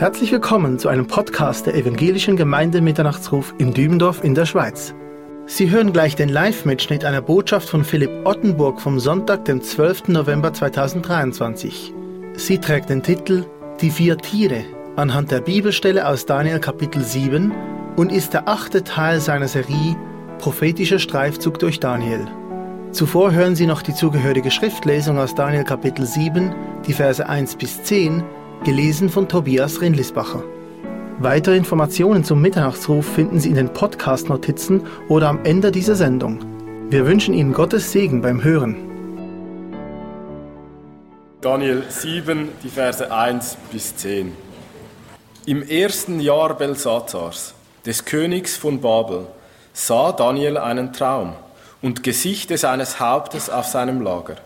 Herzlich willkommen zu einem Podcast der Evangelischen Gemeinde Mitternachtsruf in Dübendorf in der Schweiz. Sie hören gleich den Live-Mitschnitt einer Botschaft von Philipp Ottenburg vom Sonntag, dem 12. November 2023. Sie trägt den Titel Die vier Tiere anhand der Bibelstelle aus Daniel Kapitel 7 und ist der achte Teil seiner Serie Prophetischer Streifzug durch Daniel. Zuvor hören Sie noch die zugehörige Schriftlesung aus Daniel Kapitel 7, die Verse 1 bis 10 gelesen von Tobias Rindlisbacher. Weitere Informationen zum Mitternachtsruf finden Sie in den Podcast-Notizen oder am Ende dieser Sendung. Wir wünschen Ihnen Gottes Segen beim Hören. Daniel 7, die Verse 1 bis 10. Im ersten Jahr Belsazars, des Königs von Babel, sah Daniel einen Traum und Gesichte seines Hauptes auf seinem Lager.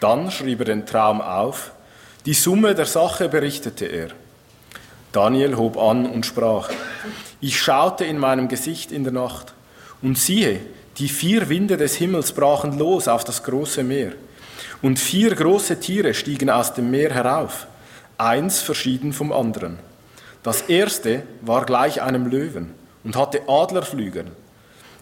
Dann schrieb er den Traum auf die Summe der Sache berichtete er. Daniel hob an und sprach, ich schaute in meinem Gesicht in der Nacht, und siehe, die vier Winde des Himmels brachen los auf das große Meer, und vier große Tiere stiegen aus dem Meer herauf, eins verschieden vom anderen. Das erste war gleich einem Löwen und hatte Adlerflügel.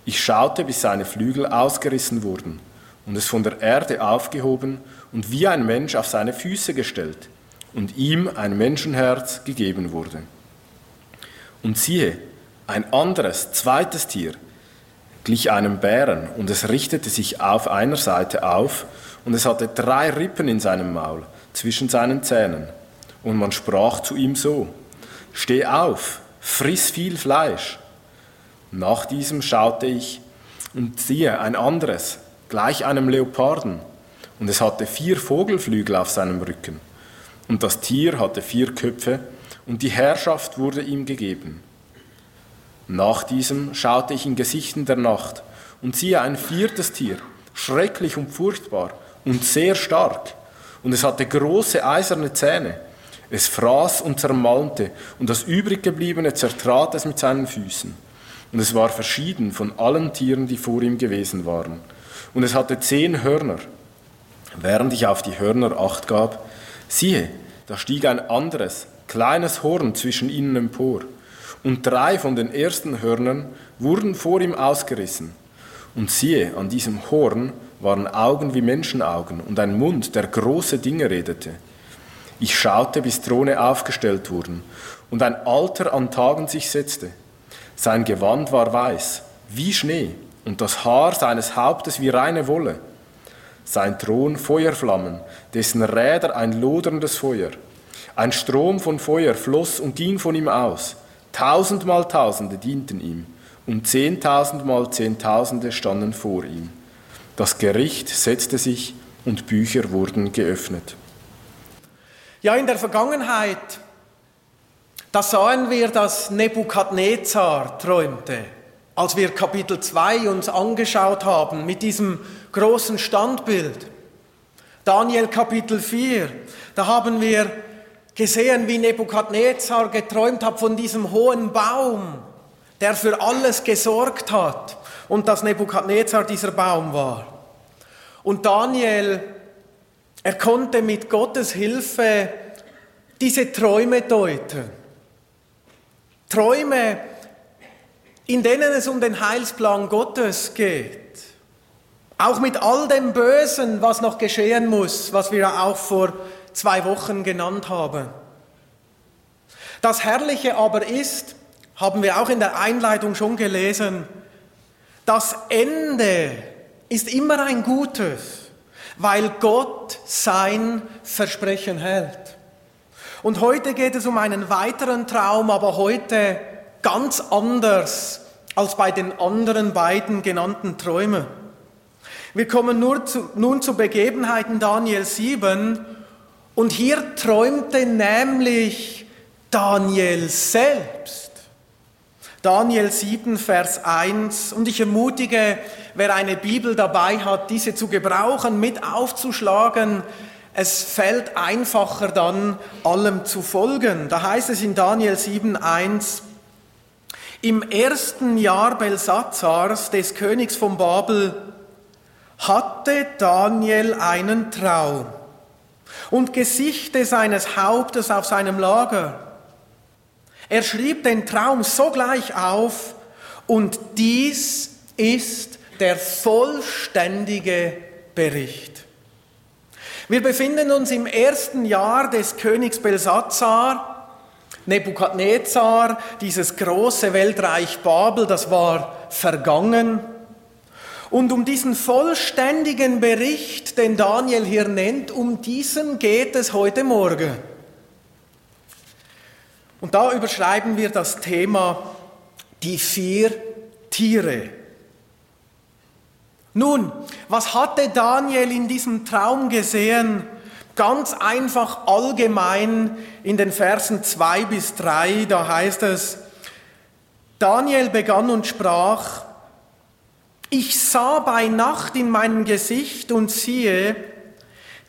Ich schaute, bis seine Flügel ausgerissen wurden und es von der Erde aufgehoben und wie ein Mensch auf seine Füße gestellt und ihm ein Menschenherz gegeben wurde. Und siehe, ein anderes, zweites Tier glich einem Bären und es richtete sich auf einer Seite auf und es hatte drei Rippen in seinem Maul zwischen seinen Zähnen. Und man sprach zu ihm so, Steh auf, friss viel Fleisch. Nach diesem schaute ich und siehe ein anderes, gleich einem Leoparden und es hatte vier Vogelflügel auf seinem Rücken. Und das Tier hatte vier Köpfe, und die Herrschaft wurde ihm gegeben. Nach diesem schaute ich in Gesichten der Nacht, und siehe ein viertes Tier, schrecklich und furchtbar und sehr stark, und es hatte große eiserne Zähne. Es fraß und zermalmte, und das übriggebliebene zertrat es mit seinen Füßen. Und es war verschieden von allen Tieren, die vor ihm gewesen waren. Und es hatte zehn Hörner, Während ich auf die Hörner acht gab, siehe, da stieg ein anderes, kleines Horn zwischen ihnen empor, und drei von den ersten Hörnern wurden vor ihm ausgerissen. Und siehe, an diesem Horn waren Augen wie Menschenaugen und ein Mund, der große Dinge redete. Ich schaute, bis Throne aufgestellt wurden, und ein Alter an Tagen sich setzte. Sein Gewand war weiß, wie Schnee, und das Haar seines Hauptes wie reine Wolle sein Thron Feuerflammen, dessen Räder ein loderndes Feuer. Ein Strom von Feuer floss und ging von ihm aus. Tausendmal Tausende dienten ihm und zehntausendmal Zehntausende standen vor ihm. Das Gericht setzte sich und Bücher wurden geöffnet. Ja, in der Vergangenheit, da sahen wir, dass Nebukadnezar träumte, als wir Kapitel 2 uns angeschaut haben mit diesem großen Standbild. Daniel Kapitel 4, da haben wir gesehen, wie Nebukadnezar geträumt hat von diesem hohen Baum, der für alles gesorgt hat und dass Nebukadnezar dieser Baum war. Und Daniel, er konnte mit Gottes Hilfe diese Träume deuten. Träume, in denen es um den Heilsplan Gottes geht. Auch mit all dem Bösen, was noch geschehen muss, was wir auch vor zwei Wochen genannt haben. Das Herrliche aber ist, haben wir auch in der Einleitung schon gelesen, das Ende ist immer ein gutes, weil Gott sein Versprechen hält. Und heute geht es um einen weiteren Traum, aber heute ganz anders als bei den anderen beiden genannten Träumen. Wir kommen nur zu, nun zu Begebenheiten Daniel 7 und hier träumte nämlich Daniel selbst. Daniel 7, Vers 1. Und ich ermutige, wer eine Bibel dabei hat, diese zu gebrauchen, mit aufzuschlagen. Es fällt einfacher dann, allem zu folgen. Da heißt es in Daniel 7, 1, im ersten Jahr Belsazars, des Königs von Babel, hatte Daniel einen Traum und Gesichte seines Hauptes auf seinem Lager. Er schrieb den Traum sogleich auf und dies ist der vollständige Bericht. Wir befinden uns im ersten Jahr des Königs Belsazar. Nebukadnezar, dieses große Weltreich Babel, das war vergangen. Und um diesen vollständigen Bericht, den Daniel hier nennt, um diesen geht es heute Morgen. Und da überschreiben wir das Thema die vier Tiere. Nun, was hatte Daniel in diesem Traum gesehen? Ganz einfach allgemein in den Versen 2 bis 3, da heißt es, Daniel begann und sprach, ich sah bei Nacht in meinem Gesicht und siehe,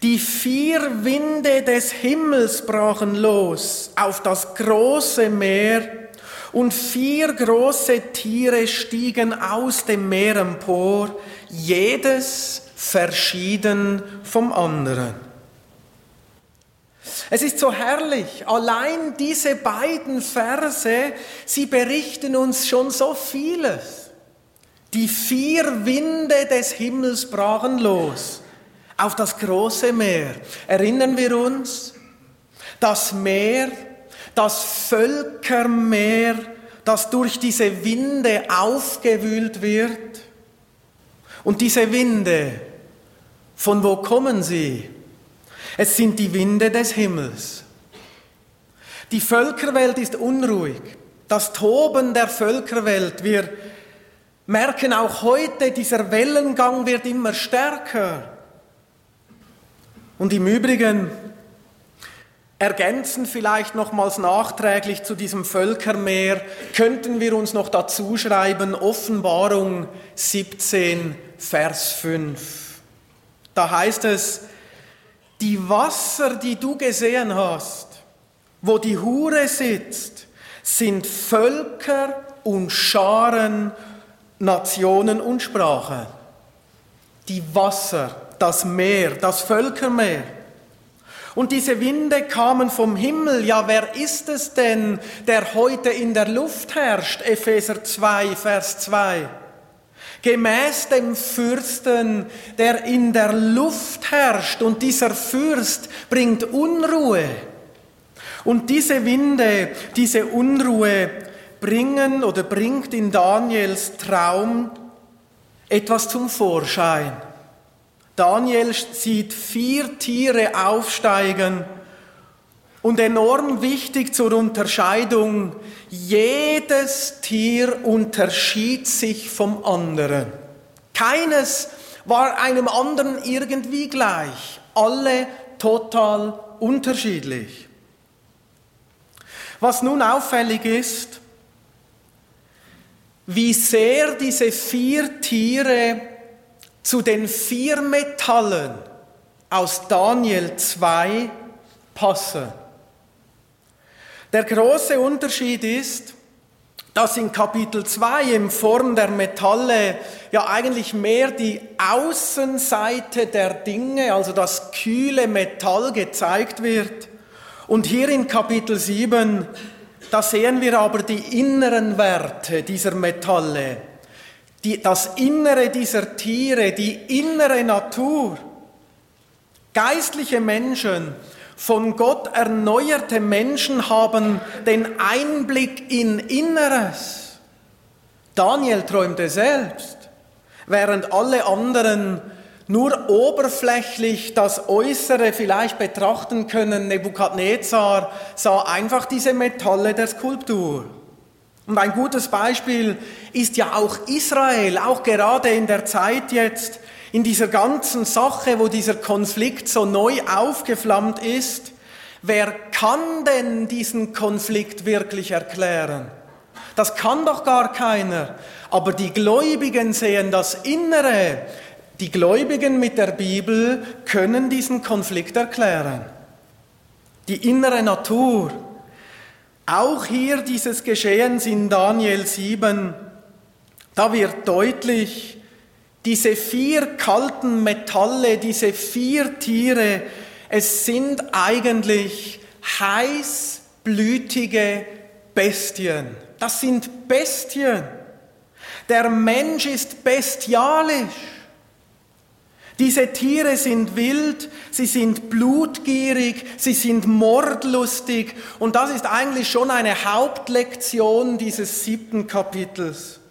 die vier Winde des Himmels brachen los auf das große Meer, und vier große Tiere stiegen aus dem Meer empor, jedes verschieden vom anderen. Es ist so herrlich, allein diese beiden Verse, sie berichten uns schon so vieles. Die vier Winde des Himmels brachen los auf das große Meer. Erinnern wir uns, das Meer, das Völkermeer, das durch diese Winde aufgewühlt wird. Und diese Winde, von wo kommen sie? Es sind die Winde des Himmels. Die Völkerwelt ist unruhig. Das Toben der Völkerwelt. Wir merken auch heute, dieser Wellengang wird immer stärker. Und im Übrigen ergänzen vielleicht nochmals nachträglich zu diesem Völkermeer, könnten wir uns noch dazu schreiben, Offenbarung 17, Vers 5. Da heißt es, die Wasser, die du gesehen hast, wo die Hure sitzt, sind Völker und Scharen, Nationen und Sprachen. Die Wasser, das Meer, das Völkermeer. Und diese Winde kamen vom Himmel. Ja, wer ist es denn, der heute in der Luft herrscht? Epheser 2, Vers 2. Gemäß dem Fürsten, der in der Luft herrscht. Und dieser Fürst bringt Unruhe. Und diese Winde, diese Unruhe bringen oder bringt in Daniels Traum etwas zum Vorschein. Daniel sieht vier Tiere aufsteigen und enorm wichtig zur Unterscheidung, jedes Tier unterschied sich vom anderen. Keines war einem anderen irgendwie gleich, alle total unterschiedlich. Was nun auffällig ist, wie sehr diese vier Tiere zu den vier Metallen aus Daniel 2 passen. Der große Unterschied ist, dass in Kapitel 2 in Form der Metalle ja eigentlich mehr die Außenseite der Dinge, also das kühle Metall gezeigt wird. Und hier in Kapitel 7, da sehen wir aber die inneren Werte dieser Metalle, die, das Innere dieser Tiere, die innere Natur. Geistliche Menschen, von Gott erneuerte Menschen haben den Einblick in Inneres. Daniel träumte selbst, während alle anderen nur oberflächlich das Äußere vielleicht betrachten können. Nebukadnezar sah einfach diese Metalle der Skulptur. Und ein gutes Beispiel ist ja auch Israel, auch gerade in der Zeit jetzt, in dieser ganzen Sache, wo dieser Konflikt so neu aufgeflammt ist. Wer kann denn diesen Konflikt wirklich erklären? Das kann doch gar keiner. Aber die Gläubigen sehen das Innere. Die Gläubigen mit der Bibel können diesen Konflikt erklären. Die innere Natur. Auch hier dieses Geschehens in Daniel 7, da wird deutlich, diese vier kalten Metalle, diese vier Tiere, es sind eigentlich heißblütige Bestien. Das sind Bestien. Der Mensch ist bestialisch. Diese Tiere sind wild, sie sind blutgierig, sie sind mordlustig und das ist eigentlich schon eine Hauptlektion dieses siebten Kapitels.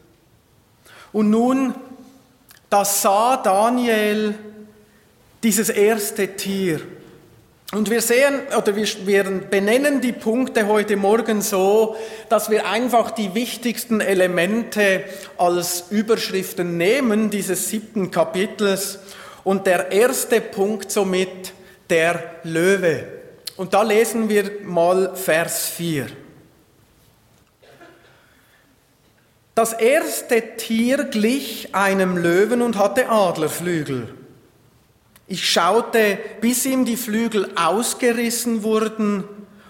Und nun, da sah Daniel dieses erste Tier. Und wir sehen oder wir, wir benennen die Punkte heute Morgen so, dass wir einfach die wichtigsten Elemente als Überschriften nehmen dieses siebten Kapitels und der erste Punkt somit der Löwe. Und da lesen wir mal Vers 4. Das erste Tier glich einem Löwen und hatte Adlerflügel. Ich schaute, bis ihm die Flügel ausgerissen wurden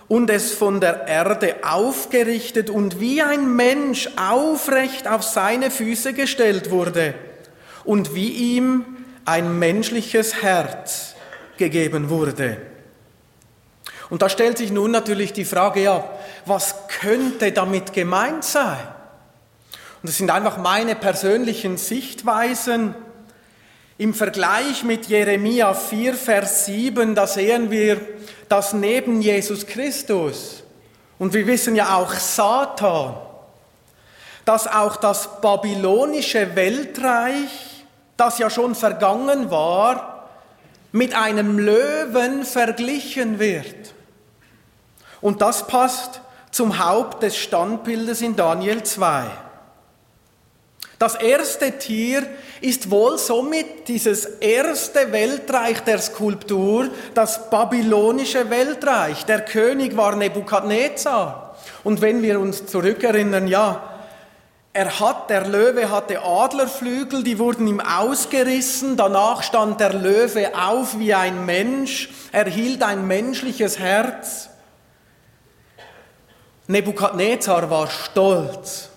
und es von der Erde aufgerichtet und wie ein Mensch aufrecht auf seine Füße gestellt wurde und wie ihm ein menschliches Herz gegeben wurde. Und da stellt sich nun natürlich die Frage, ja, was könnte damit gemeint sein? Und das sind einfach meine persönlichen Sichtweisen. Im Vergleich mit Jeremia 4, Vers 7, da sehen wir, dass neben Jesus Christus und wir wissen ja auch Satan, dass auch das babylonische Weltreich das ja schon vergangen war, mit einem Löwen verglichen wird. Und das passt zum Haupt des Standbildes in Daniel 2. Das erste Tier ist wohl somit dieses erste Weltreich der Skulptur, das babylonische Weltreich. Der König war Nebukadnezar. Und wenn wir uns zurückerinnern, ja, er hat, der Löwe hatte Adlerflügel, die wurden ihm ausgerissen. Danach stand der Löwe auf wie ein Mensch. Er hielt ein menschliches Herz. Nebukadnezar war stolz.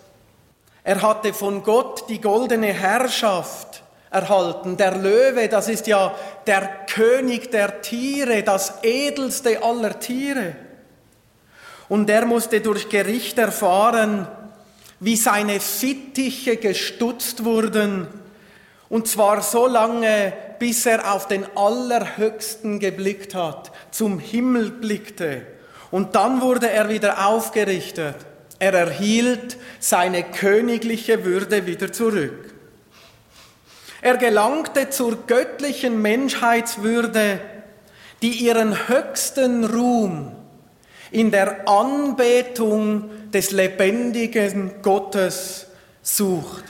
Er hatte von Gott die goldene Herrschaft erhalten. Der Löwe, das ist ja der König der Tiere, das edelste aller Tiere. Und er musste durch Gericht erfahren, wie seine Fittiche gestutzt wurden, und zwar so lange, bis er auf den Allerhöchsten geblickt hat, zum Himmel blickte. Und dann wurde er wieder aufgerichtet. Er erhielt seine königliche Würde wieder zurück. Er gelangte zur göttlichen Menschheitswürde, die ihren höchsten Ruhm in der Anbetung des lebendigen Gottes sucht.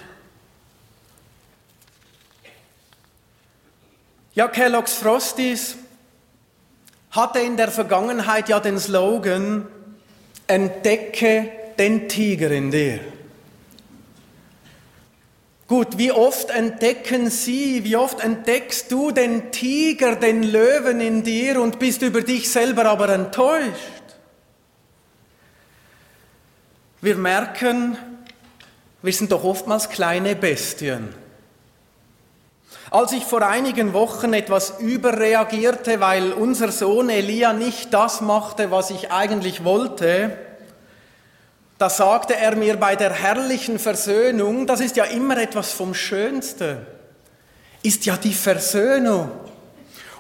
Ja, Kellogg's Frosties hatte in der Vergangenheit ja den Slogan, entdecke den Tiger in dir. Gut, wie oft entdecken Sie, wie oft entdeckst du den Tiger, den Löwen in dir und bist über dich selber aber enttäuscht? Wir merken, wir sind doch oftmals kleine Bestien. Als ich vor einigen Wochen etwas überreagierte, weil unser Sohn Elia nicht das machte, was ich eigentlich wollte, da sagte er mir bei der herrlichen Versöhnung, das ist ja immer etwas vom Schönsten, ist ja die Versöhnung.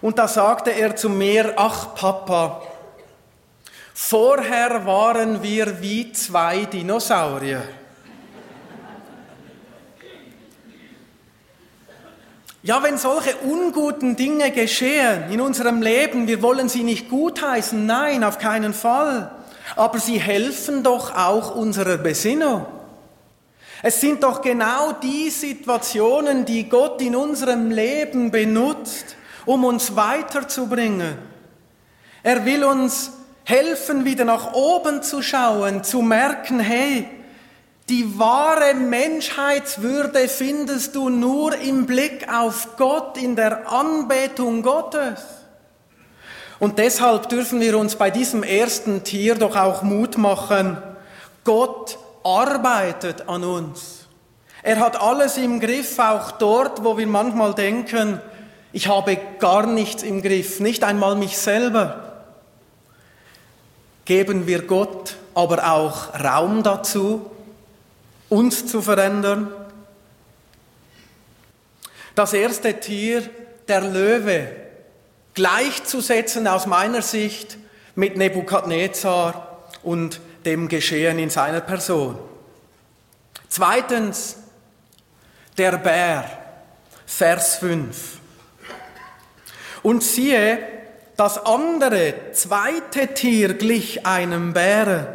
Und da sagte er zu mir, ach Papa, Vorher waren wir wie zwei Dinosaurier. Ja, wenn solche unguten Dinge geschehen in unserem Leben, wir wollen sie nicht gutheißen, nein, auf keinen Fall. Aber sie helfen doch auch unserer Besinnung. Es sind doch genau die Situationen, die Gott in unserem Leben benutzt, um uns weiterzubringen. Er will uns helfen, wieder nach oben zu schauen, zu merken, hey, die wahre Menschheitswürde findest du nur im Blick auf Gott, in der Anbetung Gottes. Und deshalb dürfen wir uns bei diesem ersten Tier doch auch Mut machen. Gott arbeitet an uns. Er hat alles im Griff, auch dort, wo wir manchmal denken, ich habe gar nichts im Griff, nicht einmal mich selber geben wir Gott aber auch Raum dazu, uns zu verändern. Das erste Tier, der Löwe, gleichzusetzen aus meiner Sicht mit Nebukadnezar und dem Geschehen in seiner Person. Zweitens, der Bär, Vers 5. Und siehe, das andere, zweite Tier glich einem Bären,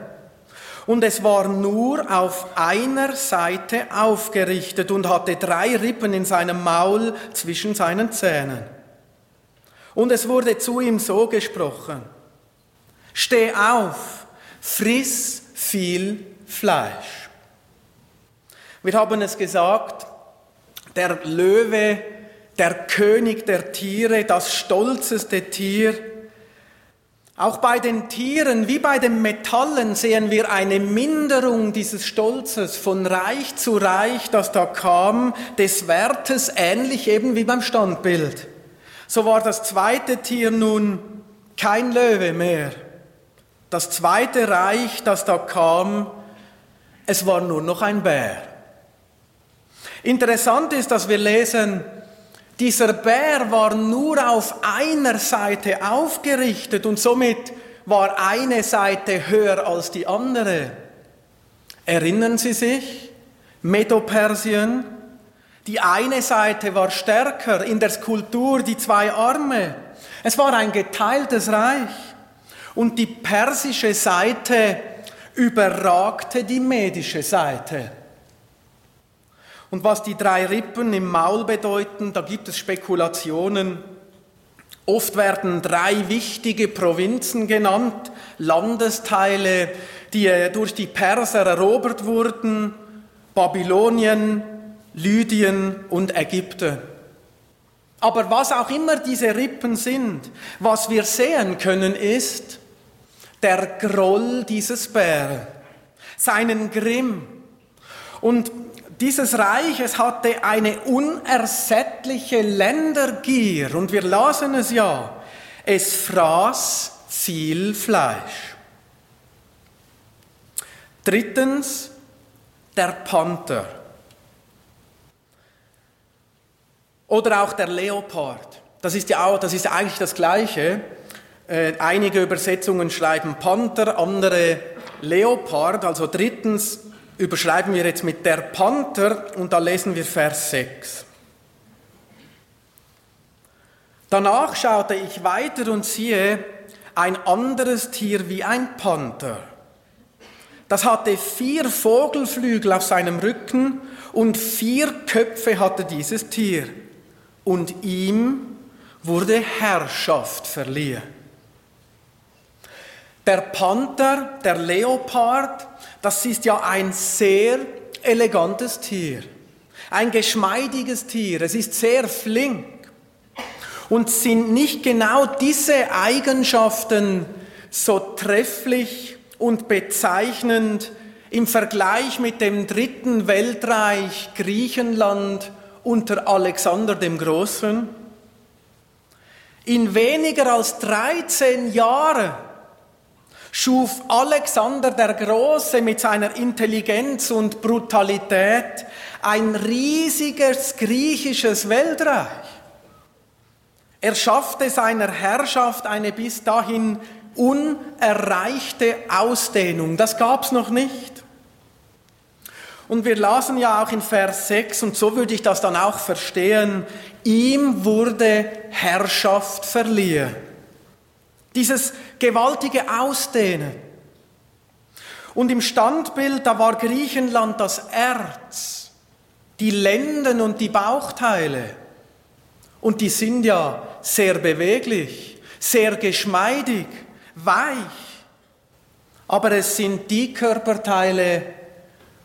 und es war nur auf einer Seite aufgerichtet und hatte drei Rippen in seinem Maul zwischen seinen Zähnen. Und es wurde zu ihm so gesprochen, steh auf, friss viel Fleisch. Wir haben es gesagt, der Löwe, der König der Tiere, das stolzeste Tier. Auch bei den Tieren wie bei den Metallen sehen wir eine Minderung dieses Stolzes von Reich zu Reich, das da kam, des Wertes ähnlich eben wie beim Standbild. So war das zweite Tier nun kein Löwe mehr. Das zweite Reich, das da kam, es war nur noch ein Bär. Interessant ist, dass wir lesen, dieser Bär war nur auf einer Seite aufgerichtet und somit war eine Seite höher als die andere. Erinnern Sie sich? Medopersien. Die eine Seite war stärker in der Skulptur, die zwei Arme. Es war ein geteiltes Reich. Und die persische Seite überragte die medische Seite. Und was die drei Rippen im Maul bedeuten, da gibt es Spekulationen. Oft werden drei wichtige Provinzen genannt, Landesteile, die äh, durch die Perser erobert wurden, Babylonien, Lydien und Ägypten. Aber was auch immer diese Rippen sind, was wir sehen können, ist der Groll dieses Bären, seinen Grimm. Und dieses Reich, es hatte eine unersättliche Ländergier und wir lasen es ja, es fraß viel Fleisch. Drittens, der Panther. Oder auch der Leopard. Das ist ja auch, das ist eigentlich das Gleiche. Äh, einige Übersetzungen schreiben Panther, andere Leopard. Also drittens überschreiben wir jetzt mit der Panther und da lesen wir Vers 6. Danach schaute ich weiter und siehe ein anderes Tier wie ein Panther. Das hatte vier Vogelflügel auf seinem Rücken und vier Köpfe hatte dieses Tier. Und ihm wurde Herrschaft verliehen. Der Panther, der Leopard, das ist ja ein sehr elegantes Tier, ein geschmeidiges Tier, es ist sehr flink. Und sind nicht genau diese Eigenschaften so trefflich und bezeichnend im Vergleich mit dem dritten Weltreich Griechenland unter Alexander dem Großen? In weniger als 13 Jahren schuf Alexander der Große mit seiner Intelligenz und Brutalität ein riesiges griechisches Weltreich. Er schaffte seiner Herrschaft eine bis dahin unerreichte Ausdehnung. Das gab es noch nicht. Und wir lasen ja auch in Vers 6, und so würde ich das dann auch verstehen, ihm wurde Herrschaft verliehen. Dieses gewaltige Ausdehnen. Und im Standbild, da war Griechenland das Erz, die Lenden und die Bauchteile. Und die sind ja sehr beweglich, sehr geschmeidig, weich. Aber es sind die Körperteile,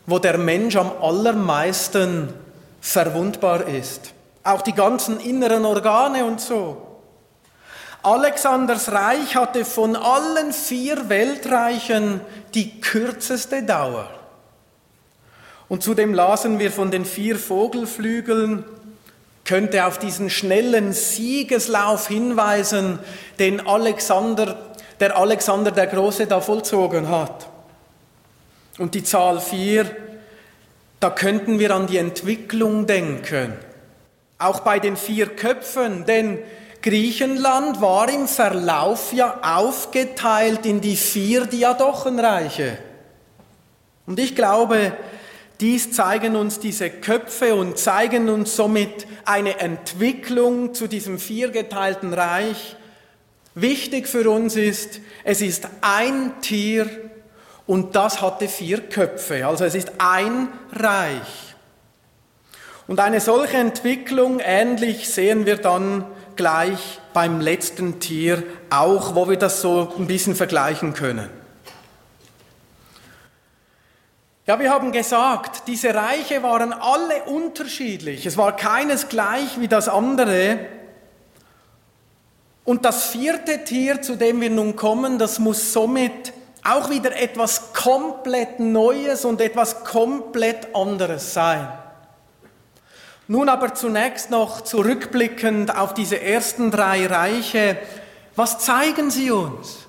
wo der Mensch am allermeisten verwundbar ist. Auch die ganzen inneren Organe und so. Alexanders Reich hatte von allen vier Weltreichen die kürzeste Dauer. Und zudem lasen wir von den vier Vogelflügeln, könnte auf diesen schnellen Siegeslauf hinweisen, den Alexander, der Alexander der Große da vollzogen hat. Und die Zahl 4, da könnten wir an die Entwicklung denken. Auch bei den vier Köpfen, denn Griechenland war im Verlauf ja aufgeteilt in die vier Diadochenreiche. Und ich glaube, dies zeigen uns diese Köpfe und zeigen uns somit eine Entwicklung zu diesem viergeteilten Reich. Wichtig für uns ist, es ist ein Tier und das hatte vier Köpfe. Also es ist ein Reich. Und eine solche Entwicklung ähnlich sehen wir dann gleich beim letzten Tier auch, wo wir das so ein bisschen vergleichen können. Ja, wir haben gesagt, diese Reiche waren alle unterschiedlich. Es war keines gleich wie das andere. Und das vierte Tier, zu dem wir nun kommen, das muss somit auch wieder etwas komplett Neues und etwas komplett anderes sein. Nun aber zunächst noch zurückblickend auf diese ersten drei Reiche. Was zeigen sie uns?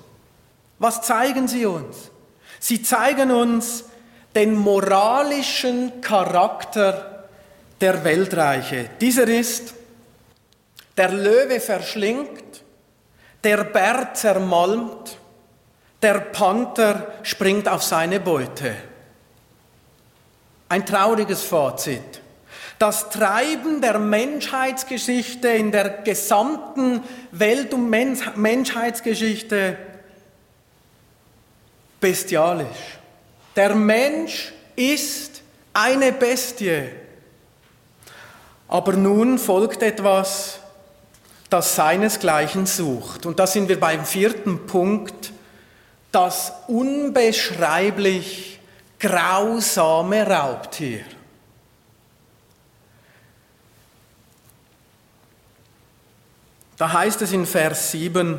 Was zeigen sie uns? Sie zeigen uns den moralischen Charakter der Weltreiche. Dieser ist, der Löwe verschlingt, der Bär zermalmt, der Panther springt auf seine Beute. Ein trauriges Fazit. Das Treiben der Menschheitsgeschichte in der gesamten Welt- und Menschheitsgeschichte bestialisch. Der Mensch ist eine Bestie. Aber nun folgt etwas, das seinesgleichen sucht. Und da sind wir beim vierten Punkt, das unbeschreiblich grausame Raubtier. Da heißt es in Vers 7,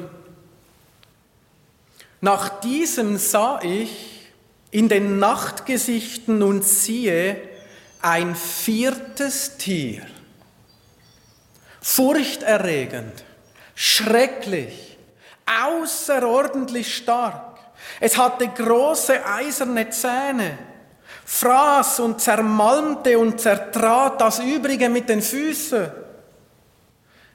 nach diesem sah ich in den Nachtgesichten und siehe ein viertes Tier, furchterregend, schrecklich, außerordentlich stark. Es hatte große eiserne Zähne, fraß und zermalmte und zertrat das Übrige mit den Füßen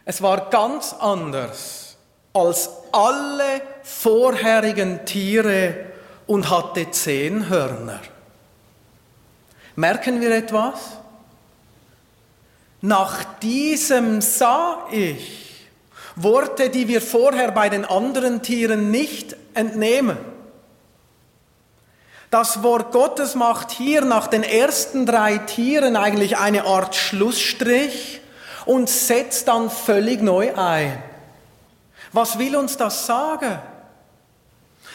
es war ganz anders als alle vorherigen Tiere und hatte zehn Hörner. Merken wir etwas? Nach diesem sah ich Worte, die wir vorher bei den anderen Tieren nicht entnehmen. Das Wort Gottes macht hier nach den ersten drei Tieren eigentlich eine Art Schlussstrich und setzt dann völlig neu ein. Was will uns das sagen?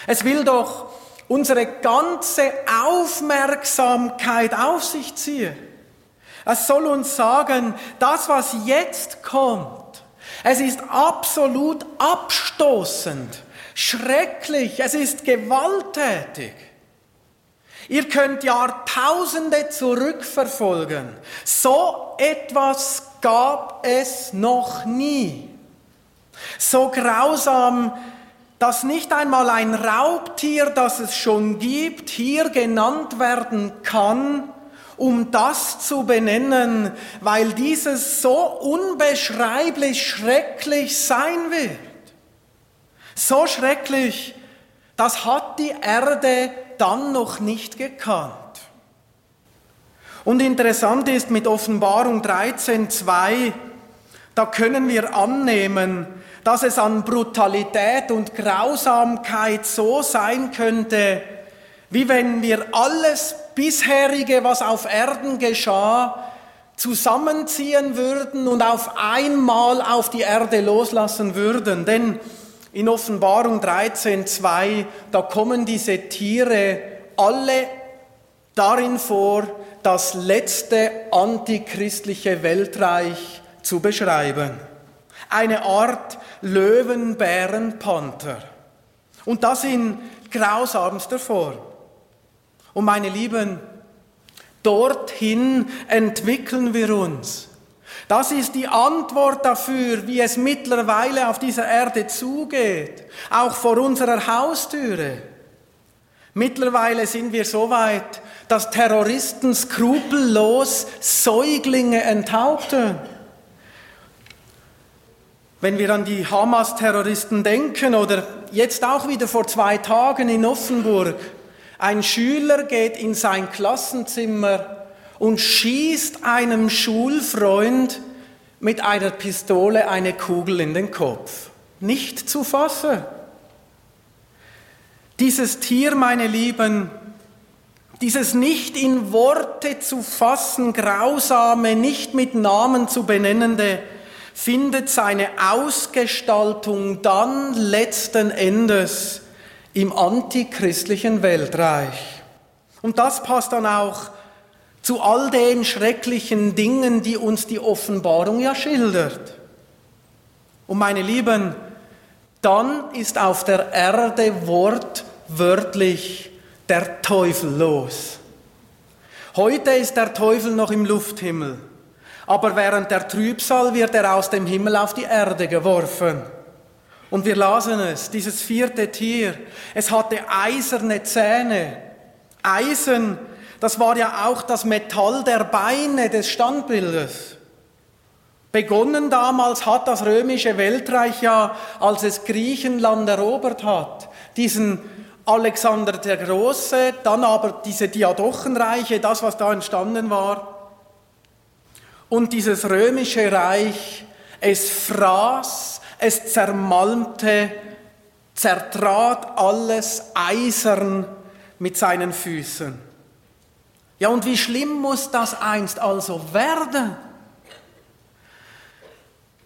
Es will doch unsere ganze Aufmerksamkeit auf sich ziehen. Es soll uns sagen, das, was jetzt kommt, es ist absolut abstoßend, schrecklich, es ist gewalttätig. Ihr könnt Jahrtausende zurückverfolgen. So etwas gab es noch nie. So grausam, dass nicht einmal ein Raubtier, das es schon gibt, hier genannt werden kann, um das zu benennen, weil dieses so unbeschreiblich schrecklich sein wird. So schrecklich, das hat die Erde dann noch nicht gekannt. Und interessant ist mit Offenbarung 13.2, da können wir annehmen, dass es an Brutalität und Grausamkeit so sein könnte, wie wenn wir alles bisherige, was auf Erden geschah, zusammenziehen würden und auf einmal auf die Erde loslassen würden. Denn in Offenbarung 13.2, da kommen diese Tiere alle darin vor, das letzte antichristliche Weltreich zu beschreiben. Eine Art Löwenbärenpanther. Und das in grausamster Form. Und meine Lieben, dorthin entwickeln wir uns. Das ist die Antwort dafür, wie es mittlerweile auf dieser Erde zugeht, auch vor unserer Haustüre. Mittlerweile sind wir so weit, dass Terroristen skrupellos Säuglinge enthaupten. Wenn wir an die Hamas-Terroristen denken oder jetzt auch wieder vor zwei Tagen in Offenburg, ein Schüler geht in sein Klassenzimmer und schießt einem Schulfreund mit einer Pistole eine Kugel in den Kopf. Nicht zu fassen. Dieses Tier, meine Lieben, dieses nicht in Worte zu fassen, grausame, nicht mit Namen zu benennende, findet seine Ausgestaltung dann letzten Endes im antichristlichen Weltreich. Und das passt dann auch zu all den schrecklichen Dingen, die uns die Offenbarung ja schildert. Und meine Lieben, dann ist auf der Erde wortwörtlich der Teufel los. Heute ist der Teufel noch im Lufthimmel, aber während der Trübsal wird er aus dem Himmel auf die Erde geworfen. Und wir lasen es, dieses vierte Tier, es hatte eiserne Zähne. Eisen, das war ja auch das Metall der Beine des Standbildes. Begonnen damals hat das römische Weltreich ja, als es Griechenland erobert hat, diesen Alexander der Große, dann aber diese Diadochenreiche, das, was da entstanden war. Und dieses römische Reich, es fraß, es zermalmte, zertrat alles eisern mit seinen Füßen. Ja, und wie schlimm muss das einst also werden?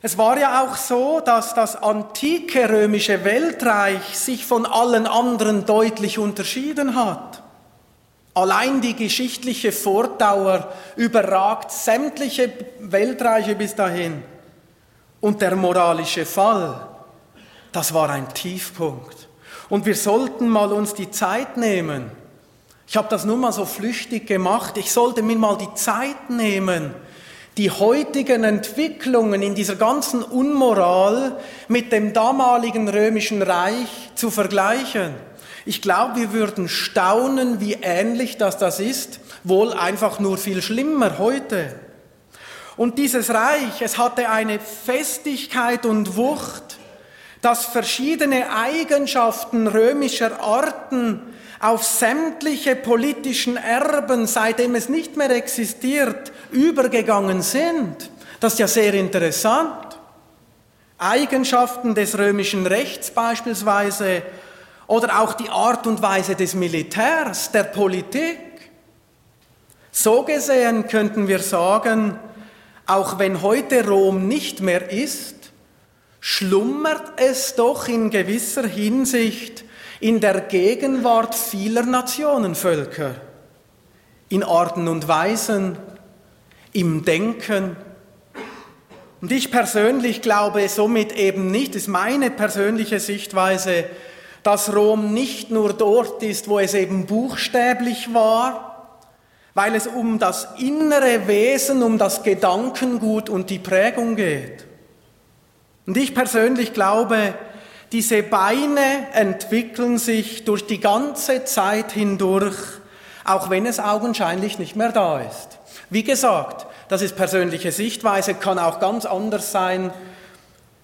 Es war ja auch so, dass das antike römische Weltreich sich von allen anderen deutlich unterschieden hat. Allein die geschichtliche Vordauer überragt sämtliche Weltreiche bis dahin. Und der moralische Fall, das war ein Tiefpunkt. Und wir sollten mal uns die Zeit nehmen. Ich habe das nur mal so flüchtig gemacht. Ich sollte mir mal die Zeit nehmen, die heutigen Entwicklungen in dieser ganzen Unmoral mit dem damaligen römischen Reich zu vergleichen. Ich glaube, wir würden staunen, wie ähnlich das das ist, wohl einfach nur viel schlimmer heute. Und dieses Reich, es hatte eine Festigkeit und Wucht, dass verschiedene Eigenschaften römischer Arten auf sämtliche politischen Erben, seitdem es nicht mehr existiert, übergegangen sind. Das ist ja sehr interessant. Eigenschaften des römischen Rechts beispielsweise oder auch die Art und Weise des Militärs, der Politik. So gesehen könnten wir sagen, auch wenn heute Rom nicht mehr ist, schlummert es doch in gewisser Hinsicht in der Gegenwart vieler Nationenvölker, in Arten und Weisen, im Denken. Und ich persönlich glaube somit eben nicht, ist meine persönliche Sichtweise, dass Rom nicht nur dort ist, wo es eben buchstäblich war, weil es um das innere Wesen, um das Gedankengut und die Prägung geht. Und ich persönlich glaube, diese Beine entwickeln sich durch die ganze Zeit hindurch, auch wenn es augenscheinlich nicht mehr da ist. Wie gesagt, das ist persönliche Sichtweise, kann auch ganz anders sein.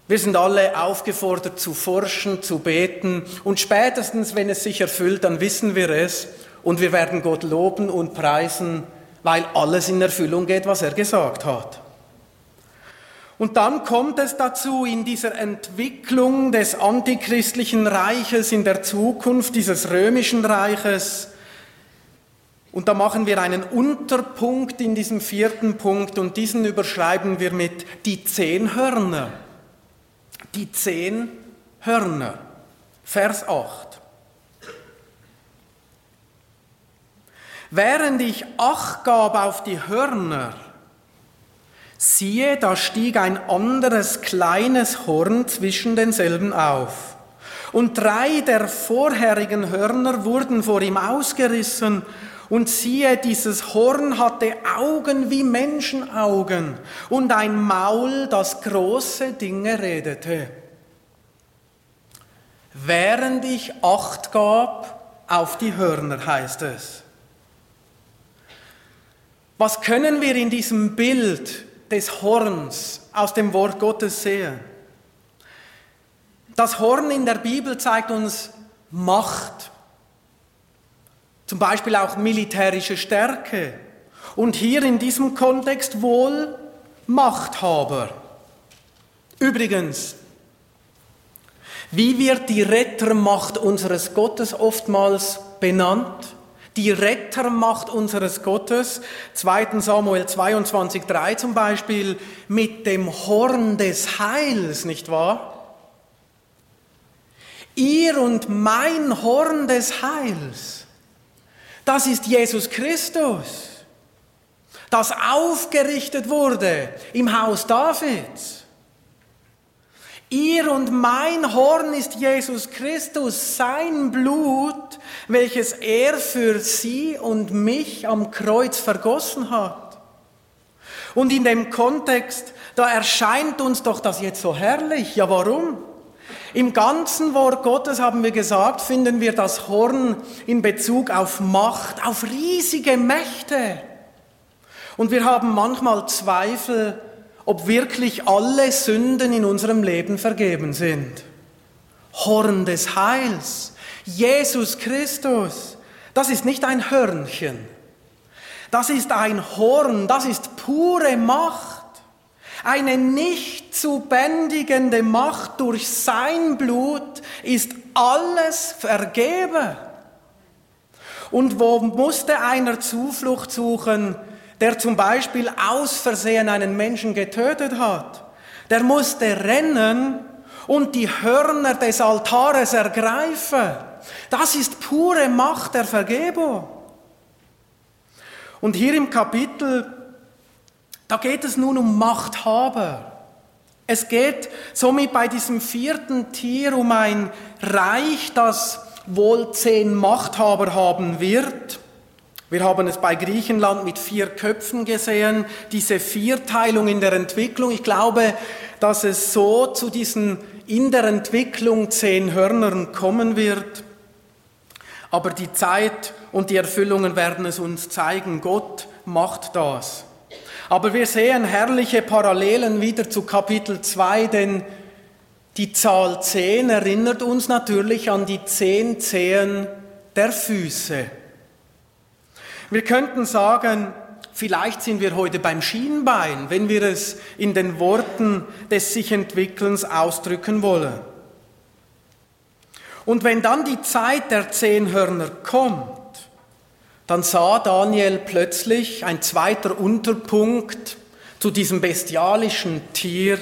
Wir sind alle aufgefordert zu forschen, zu beten und spätestens, wenn es sich erfüllt, dann wissen wir es und wir werden Gott loben und preisen, weil alles in Erfüllung geht, was er gesagt hat. Und dann kommt es dazu in dieser Entwicklung des antichristlichen Reiches in der Zukunft, dieses römischen Reiches. Und da machen wir einen Unterpunkt in diesem vierten Punkt und diesen überschreiben wir mit die zehn Hörner. Die zehn Hörner. Vers 8. Während ich Acht gab auf die Hörner, Siehe, da stieg ein anderes kleines Horn zwischen denselben auf. Und drei der vorherigen Hörner wurden vor ihm ausgerissen, und siehe, dieses Horn hatte Augen wie Menschenaugen und ein Maul, das große Dinge redete. Während ich Acht gab auf die Hörner, heißt es. Was können wir in diesem Bild des Horns aus dem Wort Gottes sehen? Das Horn in der Bibel zeigt uns Macht, zum Beispiel auch militärische Stärke und hier in diesem Kontext wohl Machthaber. Übrigens, wie wird die Rettermacht unseres Gottes oftmals benannt? Die Rettermacht unseres Gottes, 2 Samuel 22, 3 zum Beispiel, mit dem Horn des Heils, nicht wahr? Ihr und mein Horn des Heils, das ist Jesus Christus, das aufgerichtet wurde im Haus Davids. Ihr und mein Horn ist Jesus Christus, sein Blut, welches er für sie und mich am Kreuz vergossen hat. Und in dem Kontext, da erscheint uns doch das jetzt so herrlich. Ja, warum? Im ganzen Wort Gottes haben wir gesagt, finden wir das Horn in Bezug auf Macht, auf riesige Mächte. Und wir haben manchmal Zweifel, ob wirklich alle Sünden in unserem Leben vergeben sind. Horn des Heils, Jesus Christus, das ist nicht ein Hörnchen, das ist ein Horn, das ist pure Macht, eine nicht zu bändigende Macht durch sein Blut ist alles vergeben. Und wo musste einer Zuflucht suchen? Der zum Beispiel aus Versehen einen Menschen getötet hat, der musste rennen und die Hörner des Altares ergreifen. Das ist pure Macht der Vergebung. Und hier im Kapitel, da geht es nun um Machthaber. Es geht somit bei diesem vierten Tier um ein Reich, das wohl zehn Machthaber haben wird. Wir haben es bei Griechenland mit vier Köpfen gesehen, diese Vierteilung in der Entwicklung. Ich glaube, dass es so zu diesen in der Entwicklung zehn Hörnern kommen wird. Aber die Zeit und die Erfüllungen werden es uns zeigen. Gott macht das. Aber wir sehen herrliche Parallelen wieder zu Kapitel 2, denn die Zahl 10 erinnert uns natürlich an die zehn Zehen der Füße. Wir könnten sagen, vielleicht sind wir heute beim Schienbein, wenn wir es in den Worten des sich Entwickelns ausdrücken wollen. Und wenn dann die Zeit der zehn Hörner kommt, dann sah Daniel plötzlich ein zweiter Unterpunkt zu diesem bestialischen Tier,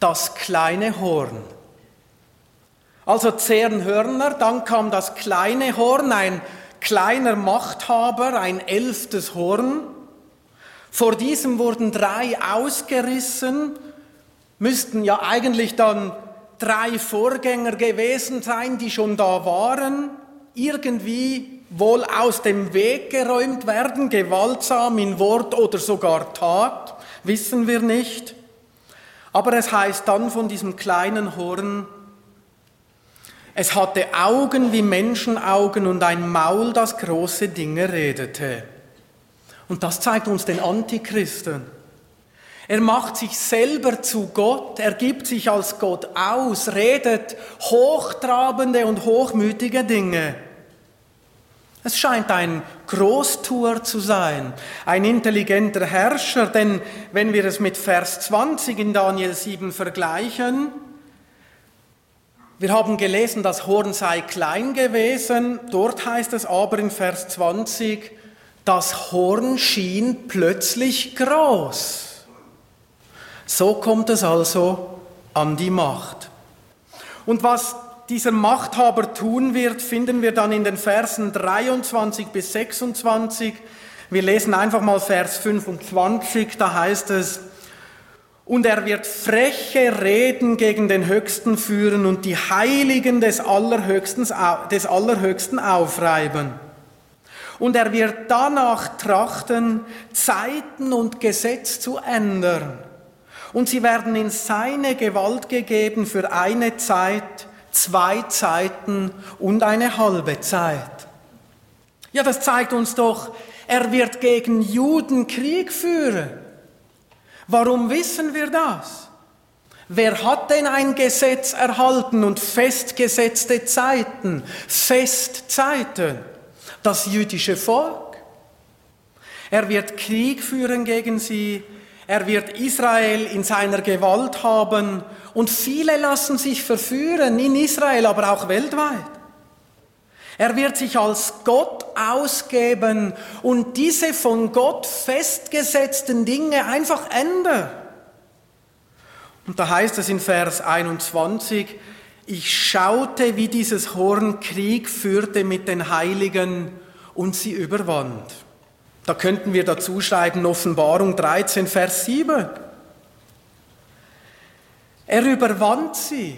das kleine Horn. Also zehn Hörner, dann kam das kleine Horn, ein kleiner Machthaber, ein elftes Horn. Vor diesem wurden drei ausgerissen, müssten ja eigentlich dann drei Vorgänger gewesen sein, die schon da waren, irgendwie wohl aus dem Weg geräumt werden, gewaltsam in Wort oder sogar Tat, wissen wir nicht. Aber es heißt dann von diesem kleinen Horn, es hatte Augen wie Menschenaugen und ein Maul, das große Dinge redete. Und das zeigt uns den Antichristen. Er macht sich selber zu Gott, er gibt sich als Gott aus, redet hochtrabende und hochmütige Dinge. Es scheint ein Großtuer zu sein, ein intelligenter Herrscher, denn wenn wir es mit Vers 20 in Daniel 7 vergleichen, wir haben gelesen, das Horn sei klein gewesen. Dort heißt es aber in Vers 20, das Horn schien plötzlich groß. So kommt es also an die Macht. Und was dieser Machthaber tun wird, finden wir dann in den Versen 23 bis 26. Wir lesen einfach mal Vers 25, da heißt es, und er wird freche Reden gegen den Höchsten führen und die Heiligen des Allerhöchsten, des Allerhöchsten aufreiben. Und er wird danach trachten, Zeiten und Gesetz zu ändern. Und sie werden in seine Gewalt gegeben für eine Zeit, zwei Zeiten und eine halbe Zeit. Ja, das zeigt uns doch, er wird gegen Juden Krieg führen. Warum wissen wir das? Wer hat denn ein Gesetz erhalten und festgesetzte Zeiten, Festzeiten? Das jüdische Volk. Er wird Krieg führen gegen sie, er wird Israel in seiner Gewalt haben und viele lassen sich verführen, in Israel, aber auch weltweit. Er wird sich als Gott ausgeben und diese von Gott festgesetzten Dinge einfach ändern. Und da heißt es in Vers 21, ich schaute, wie dieses Horn Krieg führte mit den Heiligen und sie überwand. Da könnten wir dazu schreiben Offenbarung 13, Vers 7. Er überwand sie.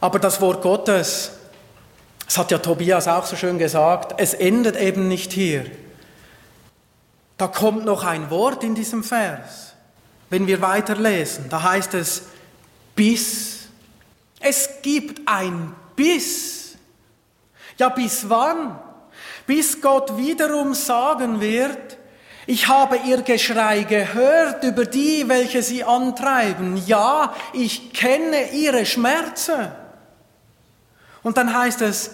Aber das Wort Gottes, das hat ja Tobias auch so schön gesagt, es endet eben nicht hier. Da kommt noch ein Wort in diesem Vers wenn wir weiterlesen. Da heißt es bis. Es gibt ein bis. Ja, bis wann? Bis Gott wiederum sagen wird, ich habe ihr Geschrei gehört über die, welche sie antreiben. Ja, ich kenne ihre Schmerzen. Und dann heißt es,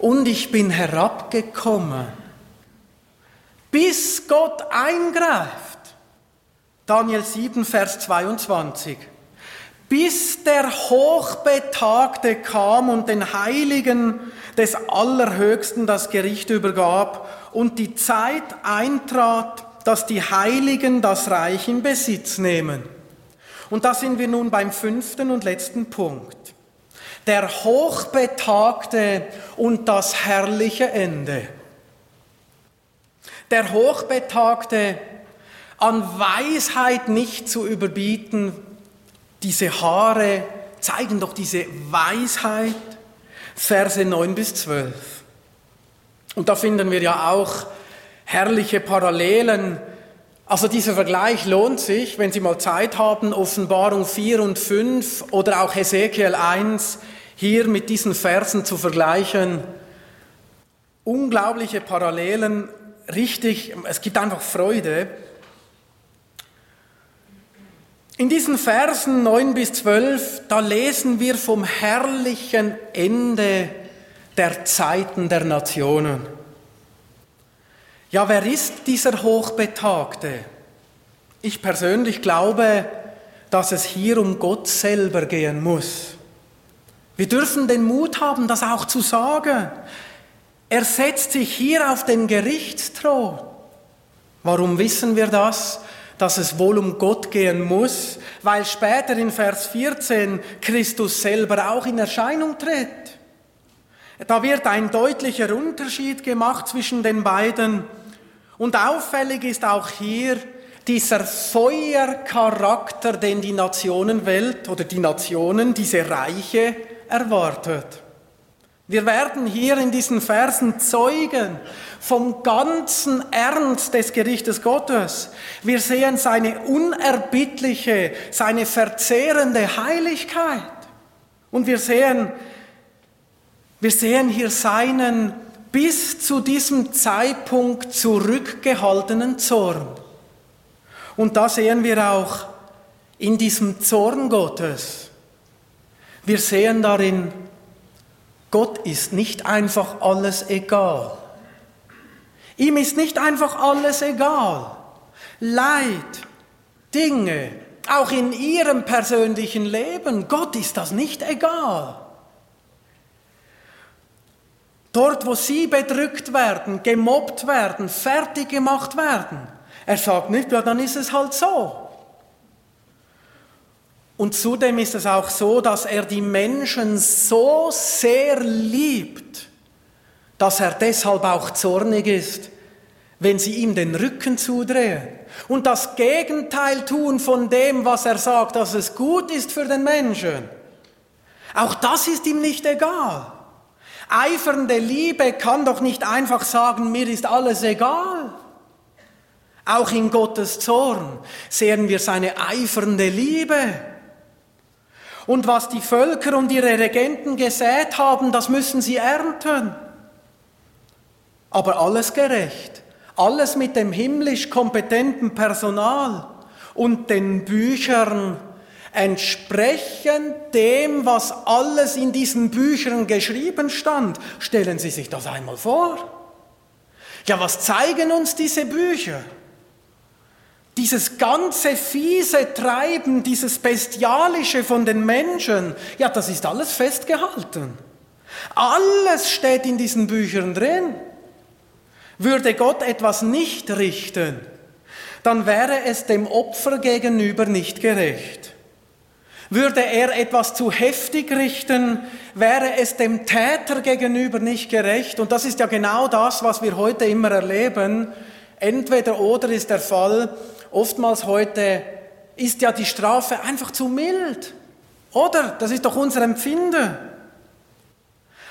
und ich bin herabgekommen, bis Gott eingreift. Daniel 7, Vers 22. Bis der Hochbetagte kam und den Heiligen des Allerhöchsten das Gericht übergab und die Zeit eintrat, dass die Heiligen das Reich in Besitz nehmen. Und da sind wir nun beim fünften und letzten Punkt. Der Hochbetagte und das herrliche Ende. Der Hochbetagte an Weisheit nicht zu überbieten. Diese Haare zeigen doch diese Weisheit. Verse 9 bis 12. Und da finden wir ja auch herrliche Parallelen. Also dieser Vergleich lohnt sich, wenn Sie mal Zeit haben, Offenbarung 4 und 5 oder auch Hesekiel 1 hier mit diesen Versen zu vergleichen. Unglaubliche Parallelen, richtig, es gibt einfach Freude. In diesen Versen 9 bis 12, da lesen wir vom herrlichen Ende der Zeiten der Nationen. Ja, wer ist dieser Hochbetagte? Ich persönlich glaube, dass es hier um Gott selber gehen muss. Wir dürfen den Mut haben, das auch zu sagen. Er setzt sich hier auf den Gerichtsthron. Warum wissen wir das? dass es wohl um Gott gehen muss, weil später in Vers 14 Christus selber auch in Erscheinung tritt. Da wird ein deutlicher Unterschied gemacht zwischen den beiden. Und auffällig ist auch hier dieser Feuercharakter, den die Nationenwelt oder die Nationen, diese Reiche erwartet. Wir werden hier in diesen Versen Zeugen vom ganzen Ernst des Gerichtes Gottes. Wir sehen seine unerbittliche, seine verzehrende Heiligkeit. Und wir sehen, wir sehen hier seinen bis zu diesem Zeitpunkt zurückgehaltenen Zorn. Und da sehen wir auch in diesem Zorn Gottes, wir sehen darin Gott ist nicht einfach alles egal. Ihm ist nicht einfach alles egal. Leid, Dinge, auch in ihrem persönlichen Leben, Gott ist das nicht egal. Dort, wo sie bedrückt werden, gemobbt werden, fertig gemacht werden, er sagt nicht, ja, dann ist es halt so. Und zudem ist es auch so, dass er die Menschen so sehr liebt, dass er deshalb auch zornig ist, wenn sie ihm den Rücken zudrehen und das Gegenteil tun von dem, was er sagt, dass es gut ist für den Menschen. Auch das ist ihm nicht egal. Eifernde Liebe kann doch nicht einfach sagen, mir ist alles egal. Auch in Gottes Zorn sehen wir seine eifernde Liebe. Und was die Völker und ihre Regenten gesät haben, das müssen sie ernten. Aber alles gerecht, alles mit dem himmlisch kompetenten Personal und den Büchern entsprechend dem, was alles in diesen Büchern geschrieben stand. Stellen Sie sich das einmal vor. Ja, was zeigen uns diese Bücher? Dieses ganze fiese Treiben, dieses Bestialische von den Menschen, ja, das ist alles festgehalten. Alles steht in diesen Büchern drin. Würde Gott etwas nicht richten, dann wäre es dem Opfer gegenüber nicht gerecht. Würde er etwas zu heftig richten, wäre es dem Täter gegenüber nicht gerecht. Und das ist ja genau das, was wir heute immer erleben. Entweder oder ist der Fall. Oftmals heute ist ja die Strafe einfach zu mild. Oder? Das ist doch unser Empfinden.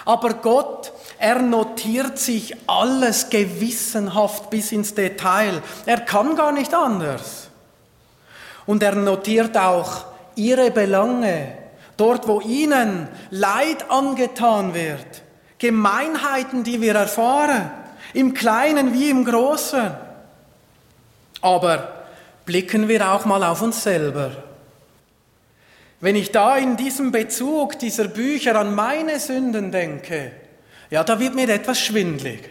Aber Gott, er notiert sich alles gewissenhaft bis ins Detail. Er kann gar nicht anders. Und er notiert auch ihre Belange, dort wo ihnen Leid angetan wird, Gemeinheiten, die wir erfahren, im Kleinen wie im Großen. Aber blicken wir auch mal auf uns selber. Wenn ich da in diesem Bezug dieser Bücher an meine Sünden denke, ja, da wird mir etwas schwindlig.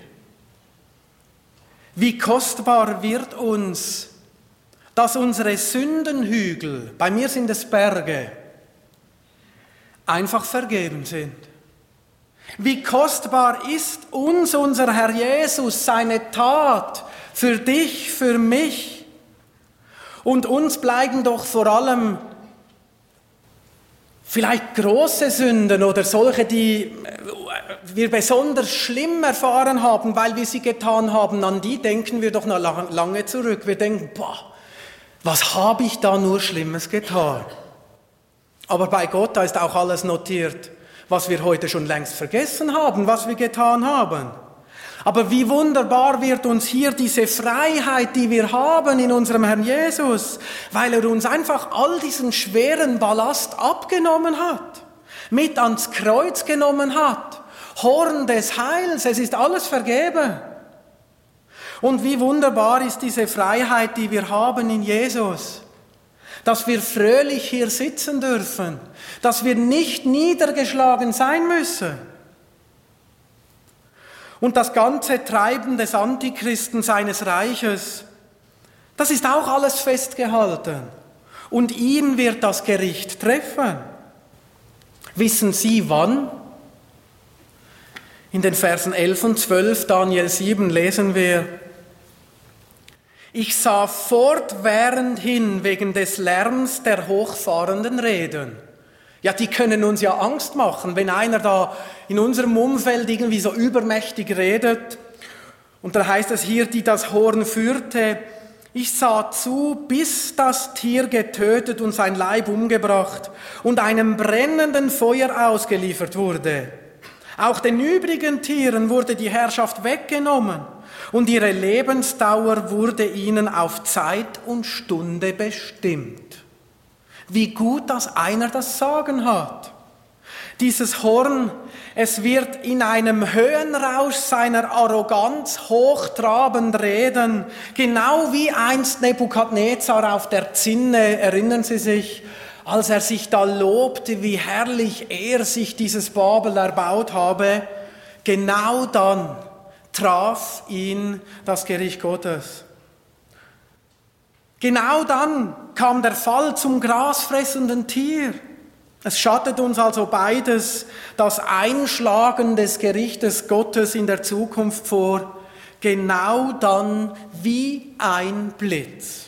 Wie kostbar wird uns dass unsere Sündenhügel, bei mir sind es Berge, einfach vergeben sind. Wie kostbar ist uns unser Herr Jesus, seine Tat für dich, für mich. Und uns bleiben doch vor allem vielleicht große Sünden oder solche, die wir besonders schlimm erfahren haben, weil wir sie getan haben, an die denken wir doch noch lange zurück. Wir denken, boah, was habe ich da nur Schlimmes getan? Aber bei Gott, da ist auch alles notiert, was wir heute schon längst vergessen haben, was wir getan haben. Aber wie wunderbar wird uns hier diese Freiheit, die wir haben in unserem Herrn Jesus, weil er uns einfach all diesen schweren Ballast abgenommen hat, mit ans Kreuz genommen hat. Horn des Heils, es ist alles vergeben. Und wie wunderbar ist diese Freiheit, die wir haben in Jesus, dass wir fröhlich hier sitzen dürfen, dass wir nicht niedergeschlagen sein müssen. Und das ganze Treiben des Antichristen seines Reiches, das ist auch alles festgehalten. Und ihn wird das Gericht treffen. Wissen Sie wann? In den Versen 11 und 12 Daniel 7 lesen wir, ich sah fortwährend hin wegen des Lärms der hochfahrenden Reden. Ja, die können uns ja Angst machen, wenn einer da in unserem Umfeld irgendwie so übermächtig redet. Und da heißt es hier, die das Horn führte, ich sah zu, bis das Tier getötet und sein Leib umgebracht und einem brennenden Feuer ausgeliefert wurde. Auch den übrigen Tieren wurde die Herrschaft weggenommen und ihre Lebensdauer wurde ihnen auf Zeit und Stunde bestimmt. Wie gut, dass einer das Sagen hat. Dieses Horn, es wird in einem Höhenrausch seiner Arroganz hochtrabend reden, genau wie einst Nebukadnezar auf der Zinne, erinnern Sie sich, als er sich da lobte, wie herrlich er sich dieses Babel erbaut habe, genau dann traf ihn das Gericht Gottes. Genau dann kam der Fall zum grasfressenden Tier. Es schattet uns also beides das Einschlagen des Gerichtes Gottes in der Zukunft vor, genau dann wie ein Blitz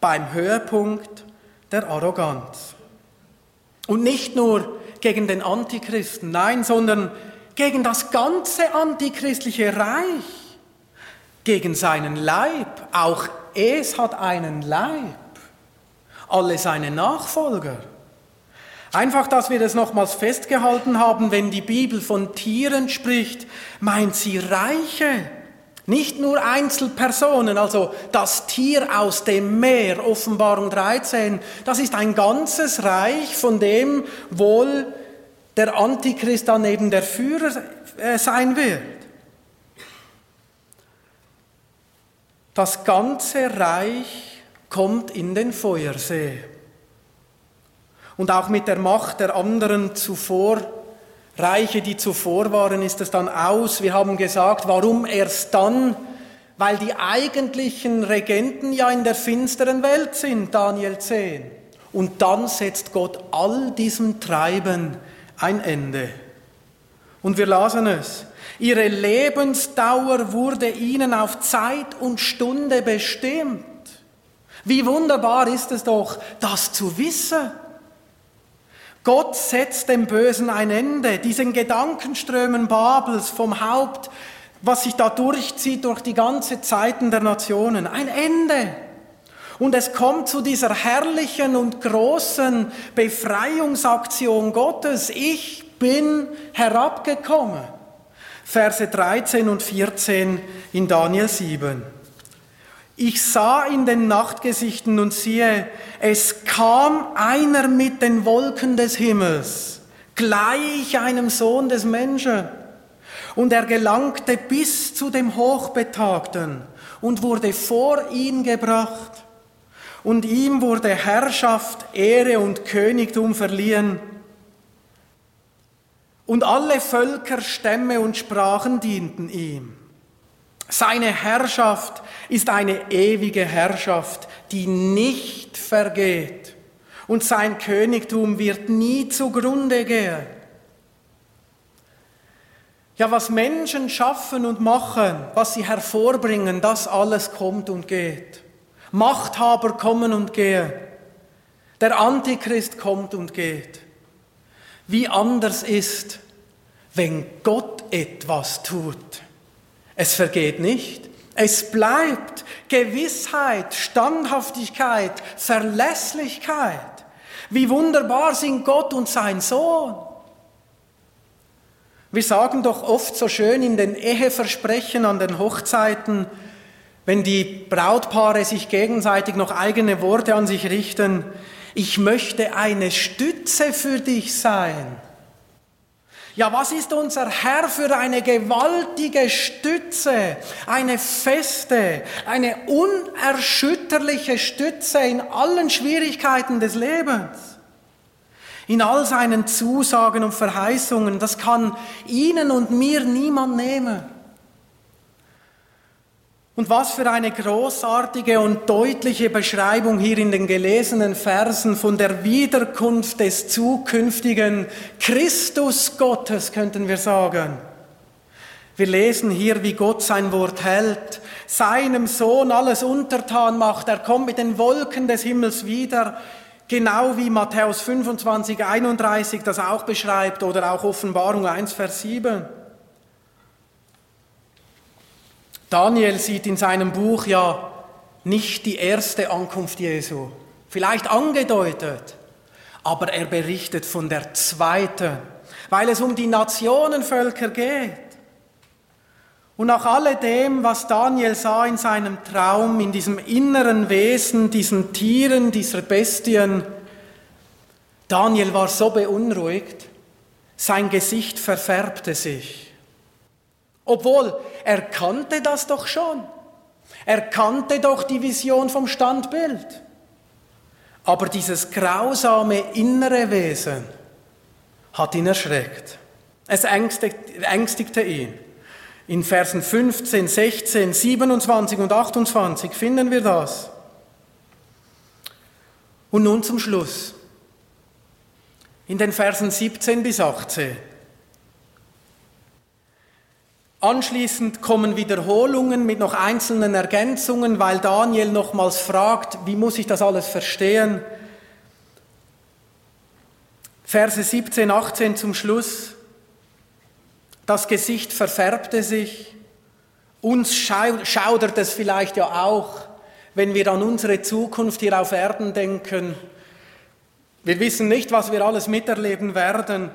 beim Höhepunkt der Arroganz. Und nicht nur gegen den Antichristen, nein, sondern gegen das ganze antichristliche Reich, gegen seinen Leib. Auch es hat einen Leib, alle seine Nachfolger. Einfach, dass wir das nochmals festgehalten haben, wenn die Bibel von Tieren spricht, meint sie Reiche, Nicht nur Einzelpersonen, also das Tier aus dem Meer, Offenbarung 13, das ist ein ganzes Reich, von dem wohl der Antichrist dann eben der Führer äh, sein wird. Das ganze Reich kommt in den Feuersee. Und auch mit der Macht der anderen zuvor Reiche, die zuvor waren, ist es dann aus. Wir haben gesagt, warum erst dann? Weil die eigentlichen Regenten ja in der finsteren Welt sind, Daniel 10. Und dann setzt Gott all diesem Treiben ein Ende. Und wir lasen es. Ihre Lebensdauer wurde ihnen auf Zeit und Stunde bestimmt. Wie wunderbar ist es doch, das zu wissen. Gott setzt dem Bösen ein Ende, diesen Gedankenströmen Babels vom Haupt, was sich da durchzieht durch die ganze Zeiten der Nationen. Ein Ende. Und es kommt zu dieser herrlichen und großen Befreiungsaktion Gottes. Ich bin herabgekommen. Verse 13 und 14 in Daniel 7. Ich sah in den Nachtgesichten und siehe, es kam einer mit den Wolken des Himmels, gleich einem Sohn des Menschen. Und er gelangte bis zu dem Hochbetagten und wurde vor ihn gebracht. Und ihm wurde Herrschaft, Ehre und Königtum verliehen. Und alle Völker, Stämme und Sprachen dienten ihm. Seine Herrschaft ist eine ewige Herrschaft, die nicht vergeht. Und sein Königtum wird nie zugrunde gehen. Ja, was Menschen schaffen und machen, was sie hervorbringen, das alles kommt und geht. Machthaber kommen und gehen. Der Antichrist kommt und geht. Wie anders ist, wenn Gott etwas tut. Es vergeht nicht. Es bleibt Gewissheit, Standhaftigkeit, Verlässlichkeit. Wie wunderbar sind Gott und sein Sohn. Wir sagen doch oft so schön in den Eheversprechen an den Hochzeiten, wenn die Brautpaare sich gegenseitig noch eigene Worte an sich richten, ich möchte eine Stütze für dich sein. Ja, was ist unser Herr für eine gewaltige Stütze, eine feste, eine unerschütterliche Stütze in allen Schwierigkeiten des Lebens, in all seinen Zusagen und Verheißungen. Das kann Ihnen und mir niemand nehmen. Und was für eine großartige und deutliche Beschreibung hier in den gelesenen Versen von der Wiederkunft des zukünftigen Christus Gottes, könnten wir sagen. Wir lesen hier, wie Gott sein Wort hält, seinem Sohn alles untertan macht. Er kommt mit den Wolken des Himmels wieder, genau wie Matthäus 25, 31 das auch beschreibt oder auch Offenbarung 1, Vers 7. Daniel sieht in seinem Buch ja nicht die erste Ankunft Jesu, vielleicht angedeutet, aber er berichtet von der zweiten, weil es um die Nationenvölker geht. Und nach alledem, was Daniel sah in seinem Traum, in diesem inneren Wesen, diesen Tieren, dieser Bestien, Daniel war so beunruhigt, sein Gesicht verfärbte sich. Obwohl er kannte das doch schon. Er kannte doch die Vision vom Standbild. Aber dieses grausame innere Wesen hat ihn erschreckt. Es ängstigte ihn. In Versen 15, 16, 27 und 28 finden wir das. Und nun zum Schluss. In den Versen 17 bis 18. Anschließend kommen Wiederholungen mit noch einzelnen Ergänzungen, weil Daniel nochmals fragt, wie muss ich das alles verstehen? Verse 17, 18 zum Schluss. Das Gesicht verfärbte sich. Uns schaudert es vielleicht ja auch, wenn wir an unsere Zukunft hier auf Erden denken. Wir wissen nicht, was wir alles miterleben werden.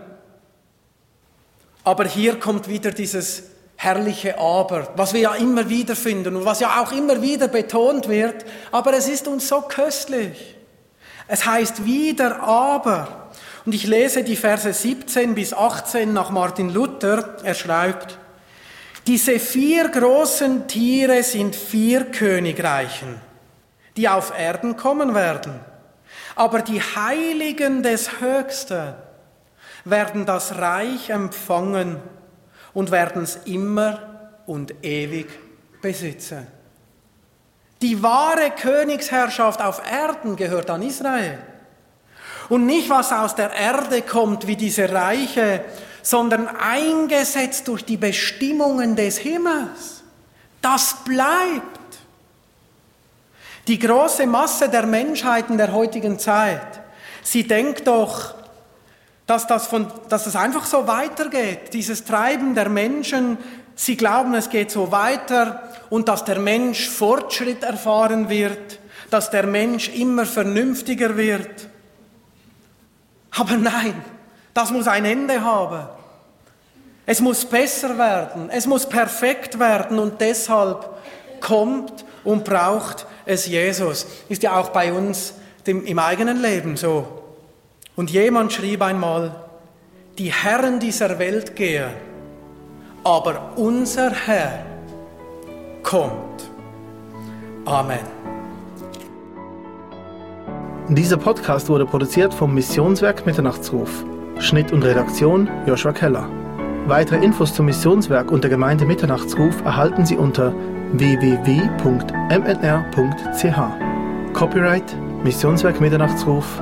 Aber hier kommt wieder dieses herrliche Aber, was wir ja immer wieder finden und was ja auch immer wieder betont wird, aber es ist uns so köstlich. Es heißt wieder aber. Und ich lese die Verse 17 bis 18 nach Martin Luther. Er schreibt, diese vier großen Tiere sind vier Königreichen, die auf Erden kommen werden. Aber die Heiligen des Höchsten werden das Reich empfangen und werden es immer und ewig besitzen. Die wahre Königsherrschaft auf Erden gehört an Israel. Und nicht, was aus der Erde kommt, wie diese Reiche, sondern eingesetzt durch die Bestimmungen des Himmels. Das bleibt. Die große Masse der Menschheit in der heutigen Zeit, sie denkt doch, dass das, von, dass das einfach so weitergeht, dieses Treiben der Menschen. Sie glauben, es geht so weiter und dass der Mensch Fortschritt erfahren wird, dass der Mensch immer vernünftiger wird. Aber nein, das muss ein Ende haben. Es muss besser werden, es muss perfekt werden und deshalb kommt und braucht es Jesus. Ist ja auch bei uns im eigenen Leben so. Und jemand schrieb einmal, die Herren dieser Welt gehen, aber unser Herr kommt. Amen. Dieser Podcast wurde produziert vom Missionswerk Mitternachtsruf. Schnitt und Redaktion Joshua Keller. Weitere Infos zum Missionswerk und der Gemeinde Mitternachtsruf erhalten Sie unter www.mnr.ch. Copyright Missionswerk Mitternachtsruf,